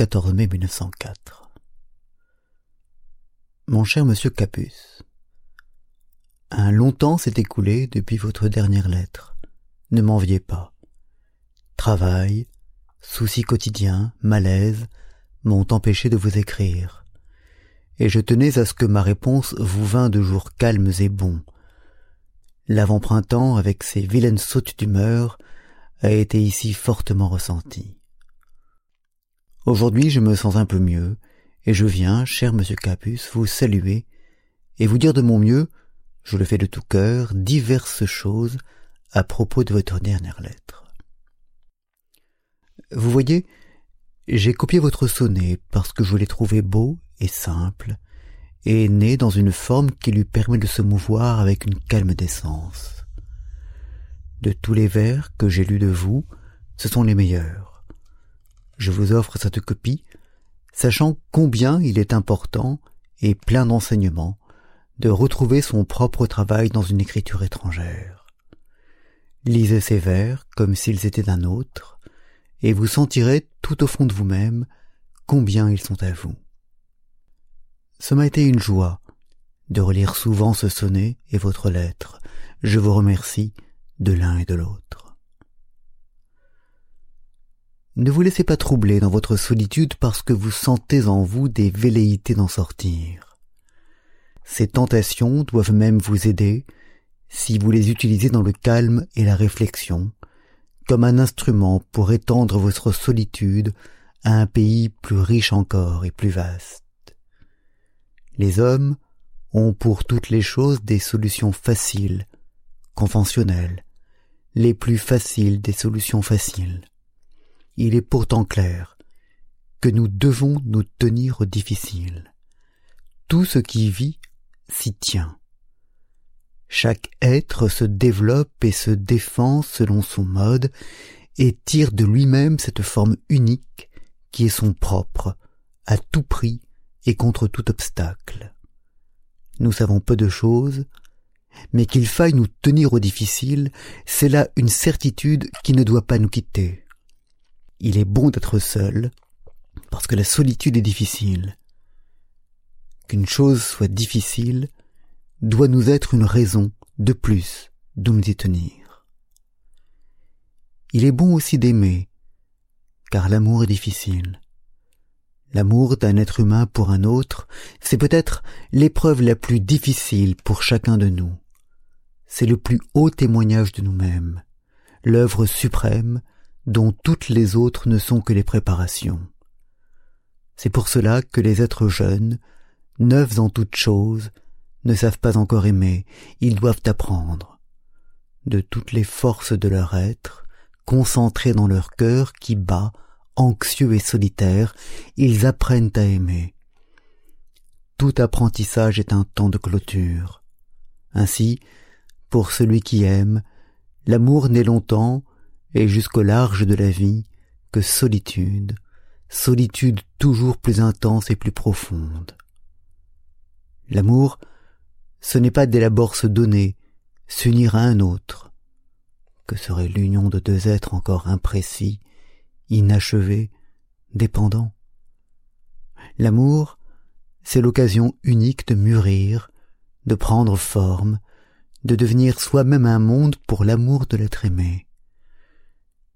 Rome, le 14 mai 1904. Mon cher monsieur Capus, un long temps s'est écoulé depuis votre dernière lettre. Ne m'enviez pas. Travail, soucis quotidiens, malaise m'ont empêché de vous écrire. Et je tenais à ce que ma réponse vous vînt de jours calmes et bons. L'avant-printemps, avec ses vilaines sautes d'humeur, a été ici fortement ressenti. Aujourd'hui je me sens un peu mieux, et je viens, cher monsieur Capus, vous saluer et vous dire de mon mieux, je le fais de tout cœur, diverses choses à propos de votre dernière lettre. Vous voyez, j'ai copié votre sonnet parce que je l'ai trouvé beau et simple, et né dans une forme qui lui permet de se mouvoir avec une calme décence. De tous les vers que j'ai lus de vous, ce sont les meilleurs. Je vous offre cette copie, sachant combien il est important et plein d'enseignements de retrouver son propre travail dans une écriture étrangère. Lisez ces vers comme s'ils étaient d'un autre, et vous sentirez tout au fond de vous-même combien ils sont à vous. Ce m'a été une joie de relire souvent ce sonnet et votre lettre. Je vous remercie de l'un et de l'autre. Ne vous laissez pas troubler dans votre solitude parce que vous sentez en vous des velléités d'en sortir. Ces tentations doivent même vous aider si vous les utilisez dans le calme et la réflexion, comme un instrument pour étendre votre solitude à un pays plus riche encore et plus vaste. Les hommes ont pour toutes les choses des solutions faciles, conventionnelles, les plus faciles des solutions faciles. Il est pourtant clair que nous devons nous tenir au difficile. Tout ce qui vit s'y tient. Chaque être se développe et se défend selon son mode et tire de lui-même cette forme unique qui est son propre, à tout prix et contre tout obstacle. Nous savons peu de choses, mais qu'il faille nous tenir au difficile, c'est là une certitude qui ne doit pas nous quitter. Il est bon d'être seul, parce que la solitude est difficile. Qu'une chose soit difficile doit nous être une raison de plus de nous y tenir. Il est bon aussi d'aimer, car l'amour est difficile. L'amour d'un être humain pour un autre, c'est peut-être l'épreuve la plus difficile pour chacun de nous. C'est le plus haut témoignage de nous-mêmes, l'œuvre suprême dont toutes les autres ne sont que les préparations. C'est pour cela que les êtres jeunes, neufs en toutes choses, ne savent pas encore aimer, ils doivent apprendre. De toutes les forces de leur être, concentrées dans leur cœur qui bat, anxieux et solitaires, ils apprennent à aimer. Tout apprentissage est un temps de clôture. Ainsi, pour celui qui aime, l'amour n'est longtemps, et jusqu'au large de la vie, que solitude, solitude toujours plus intense et plus profonde. L'amour, ce n'est pas dès l'abord se donner, s'unir à un autre. Que serait l'union de deux êtres encore imprécis, inachevé, dépendant. L'amour, c'est l'occasion unique de mûrir, de prendre forme, de devenir soi-même un monde pour l'amour de l'être aimé.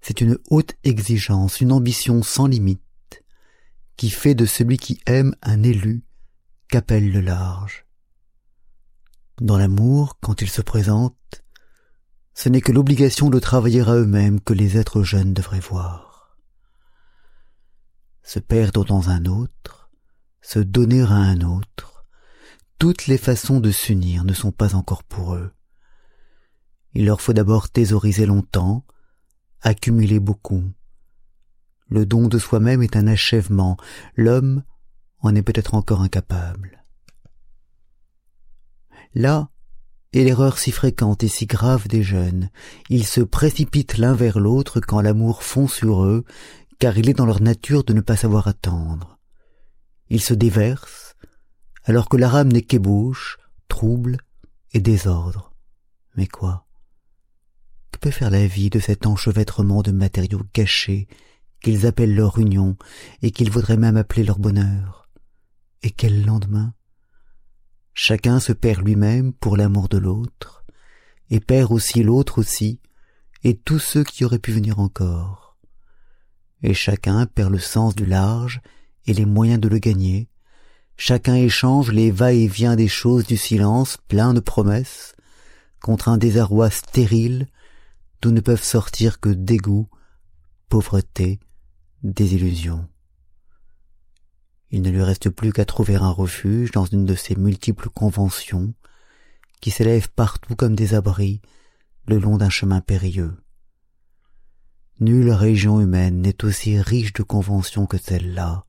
C'est une haute exigence, une ambition sans limite, qui fait de celui qui aime un élu qu'appelle le large. Dans l'amour, quand il se présente, ce n'est que l'obligation de travailler à eux-mêmes que les êtres jeunes devraient voir se perdre dans un autre, se donner à un autre, toutes les façons de s'unir ne sont pas encore pour eux. Il leur faut d'abord thésauriser longtemps, accumuler beaucoup. Le don de soi-même est un achèvement, l'homme en est peut-être encore incapable. Là est l'erreur si fréquente et si grave des jeunes. Ils se précipitent l'un vers l'autre quand l'amour fond sur eux car il est dans leur nature de ne pas savoir attendre. Ils se déversent, alors que la rame n'est qu'ébauche, trouble et désordre. Mais quoi? Peut faire la vie de cet enchevêtrement de matériaux gâchés qu'ils appellent leur union et qu'ils voudraient même appeler leur bonheur. Et quel lendemain? Chacun se perd lui-même pour l'amour de l'autre, et perd aussi l'autre aussi, et tous ceux qui auraient pu venir encore. Et chacun perd le sens du large et les moyens de le gagner, chacun échange les va-et-vient des choses du silence plein de promesses, contre un désarroi stérile d'où ne peuvent sortir que dégoût, pauvreté, désillusion. Il ne lui reste plus qu'à trouver un refuge dans une de ces multiples conventions qui s'élèvent partout comme des abris le long d'un chemin périlleux. Nulle région humaine n'est aussi riche de conventions que celle-là.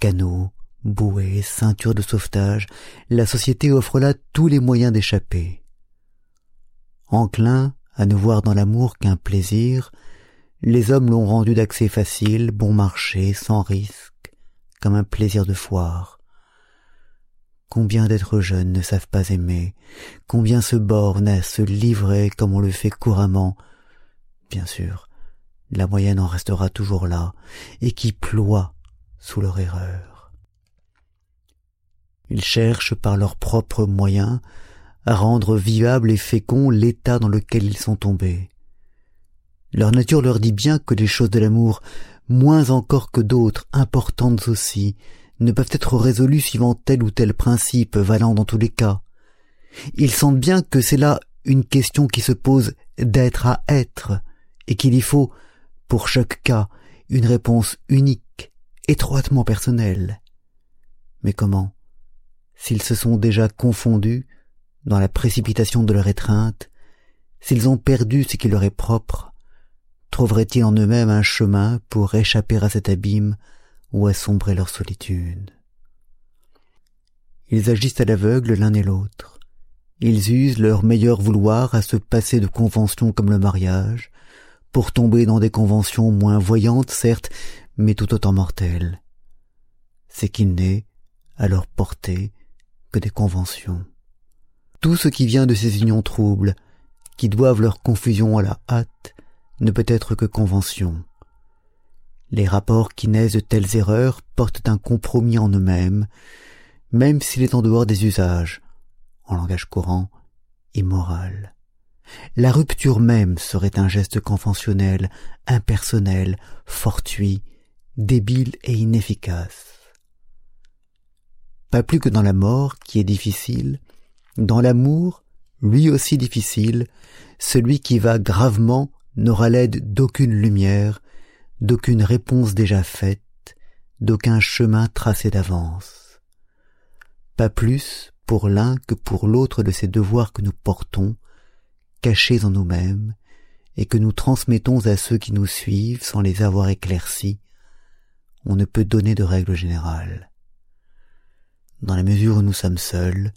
Canaux, bouées, ceintures de sauvetage, la société offre là tous les moyens d'échapper. Enclin à ne voir dans l'amour qu'un plaisir, les hommes l'ont rendu d'accès facile, bon marché, sans risque, comme un plaisir de foire. Combien d'êtres jeunes ne savent pas aimer, combien se bornent à se livrer comme on le fait couramment. Bien sûr, la moyenne en restera toujours là, et qui ploie sous leur erreur. Ils cherchent par leurs propres moyens à rendre vivable et fécond l'état dans lequel ils sont tombés. Leur nature leur dit bien que les choses de l'amour, moins encore que d'autres, importantes aussi, ne peuvent être résolues suivant tel ou tel principe valant dans tous les cas. Ils sentent bien que c'est là une question qui se pose d'être à être, et qu'il y faut, pour chaque cas, une réponse unique, étroitement personnelle. Mais comment? S'ils se sont déjà confondus, dans la précipitation de leur étreinte, s'ils ont perdu ce qui leur est propre, trouveraient-ils en eux-mêmes un chemin pour échapper à cet abîme ou assombrer leur solitude? Ils agissent à l'aveugle l'un et l'autre. Ils usent leur meilleur vouloir à se passer de conventions comme le mariage, pour tomber dans des conventions moins voyantes, certes, mais tout autant mortelles. C'est qu'il n'est, à leur portée, que des conventions tout ce qui vient de ces unions troubles, qui doivent leur confusion à la hâte, ne peut être que convention. Les rapports qui naissent de telles erreurs portent un compromis en eux-mêmes, même s'il est en dehors des usages, en langage courant, immoral. La rupture même serait un geste conventionnel, impersonnel, fortuit, débile et inefficace. Pas plus que dans la mort, qui est difficile, dans l'amour, lui aussi difficile, celui qui va gravement n'aura l'aide d'aucune lumière, d'aucune réponse déjà faite, d'aucun chemin tracé d'avance. Pas plus pour l'un que pour l'autre de ces devoirs que nous portons, cachés en nous-mêmes, et que nous transmettons à ceux qui nous suivent sans les avoir éclaircis, on ne peut donner de règle générale. Dans la mesure où nous sommes seuls,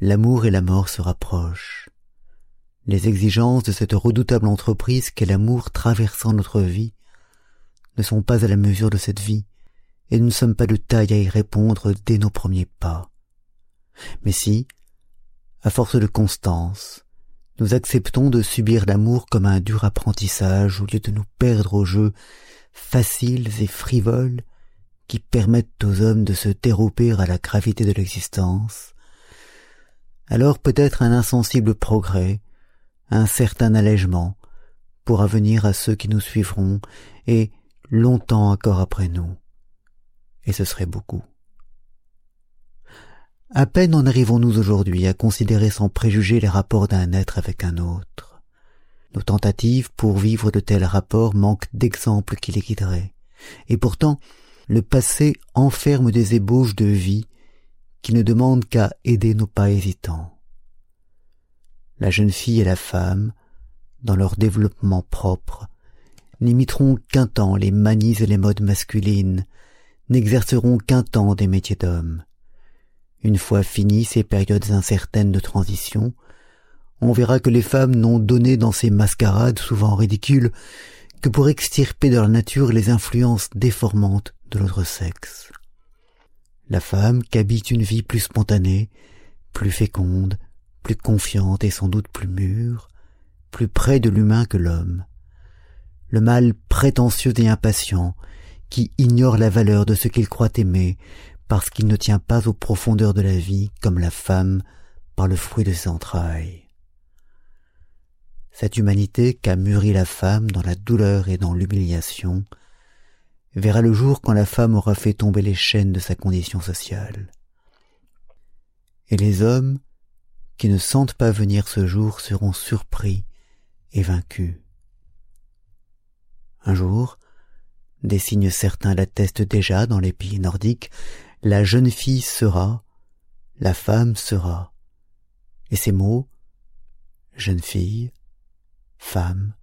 l'amour et la mort se rapprochent. Les exigences de cette redoutable entreprise qu'est l'amour traversant notre vie ne sont pas à la mesure de cette vie, et nous ne sommes pas de taille à y répondre dès nos premiers pas. Mais si, à force de constance, nous acceptons de subir l'amour comme un dur apprentissage au lieu de nous perdre aux jeux faciles et frivoles qui permettent aux hommes de se dérober à la gravité de l'existence, alors peut-être un insensible progrès, un certain allègement, pourra venir à ceux qui nous suivront, et longtemps encore après nous. Et ce serait beaucoup. À peine en arrivons-nous aujourd'hui à considérer sans préjuger les rapports d'un être avec un autre. Nos tentatives pour vivre de tels rapports manquent d'exemples qui les guideraient. Et pourtant, le passé enferme des ébauches de vie qui ne demande qu'à aider nos pas hésitants. La jeune fille et la femme, dans leur développement propre, n'imiteront qu'un temps les manies et les modes masculines, n'exerceront qu'un temps des métiers d'hommes. Une fois finies ces périodes incertaines de transition, on verra que les femmes n'ont donné dans ces mascarades souvent ridicules que pour extirper de leur nature les influences déformantes de l'autre sexe la femme qu'habite une vie plus spontanée, plus féconde, plus confiante et sans doute plus mûre, plus près de l'humain que l'homme. le mâle prétentieux et impatient, qui ignore la valeur de ce qu'il croit aimer, parce qu'il ne tient pas aux profondeurs de la vie comme la femme par le fruit de ses entrailles. Cette humanité qu'a mûri la femme dans la douleur et dans l'humiliation verra le jour quand la femme aura fait tomber les chaînes de sa condition sociale. Et les hommes qui ne sentent pas venir ce jour seront surpris et vaincus. Un jour, des signes certains l'attestent déjà dans les pays nordiques, la jeune fille sera, la femme sera. Et ces mots, jeune fille, femme,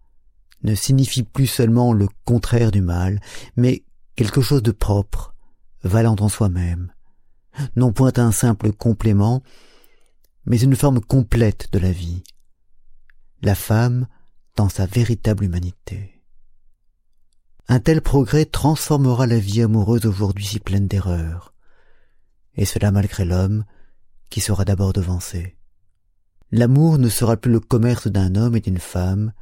ne signifient plus seulement le contraire du mal, mais quelque chose de propre, valant en soi-même, non point un simple complément, mais une forme complète de la vie, la femme dans sa véritable humanité. Un tel progrès transformera la vie amoureuse aujourd'hui si pleine d'erreurs, et cela malgré l'homme qui sera d'abord devancé. L'amour ne sera plus le commerce d'un homme et d'une femme,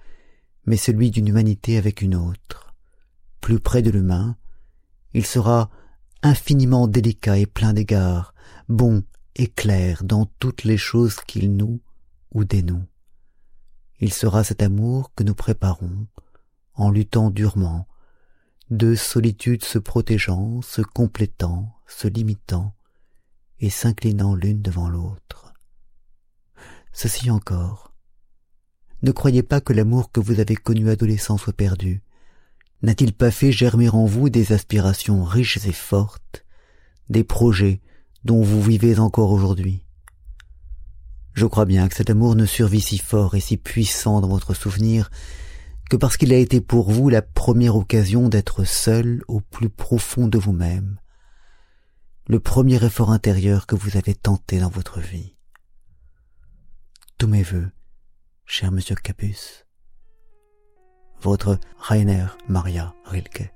mais celui d'une humanité avec une autre. Plus près de l'humain, il sera infiniment délicat et plein d'égards, bon et clair dans toutes les choses qu'il noue ou dénoue. Il sera cet amour que nous préparons, en luttant durement, deux solitudes se protégeant, se complétant, se limitant, et s'inclinant l'une devant l'autre. Ceci encore. Ne croyez pas que l'amour que vous avez connu adolescent soit perdu. N'a-t-il pas fait germer en vous des aspirations riches et fortes, des projets dont vous vivez encore aujourd'hui? Je crois bien que cet amour ne survit si fort et si puissant dans votre souvenir que parce qu'il a été pour vous la première occasion d'être seul au plus profond de vous-même, le premier effort intérieur que vous avez tenté dans votre vie. Tous mes voeux, cher monsieur Capus. Votre Rainer Maria Rilke.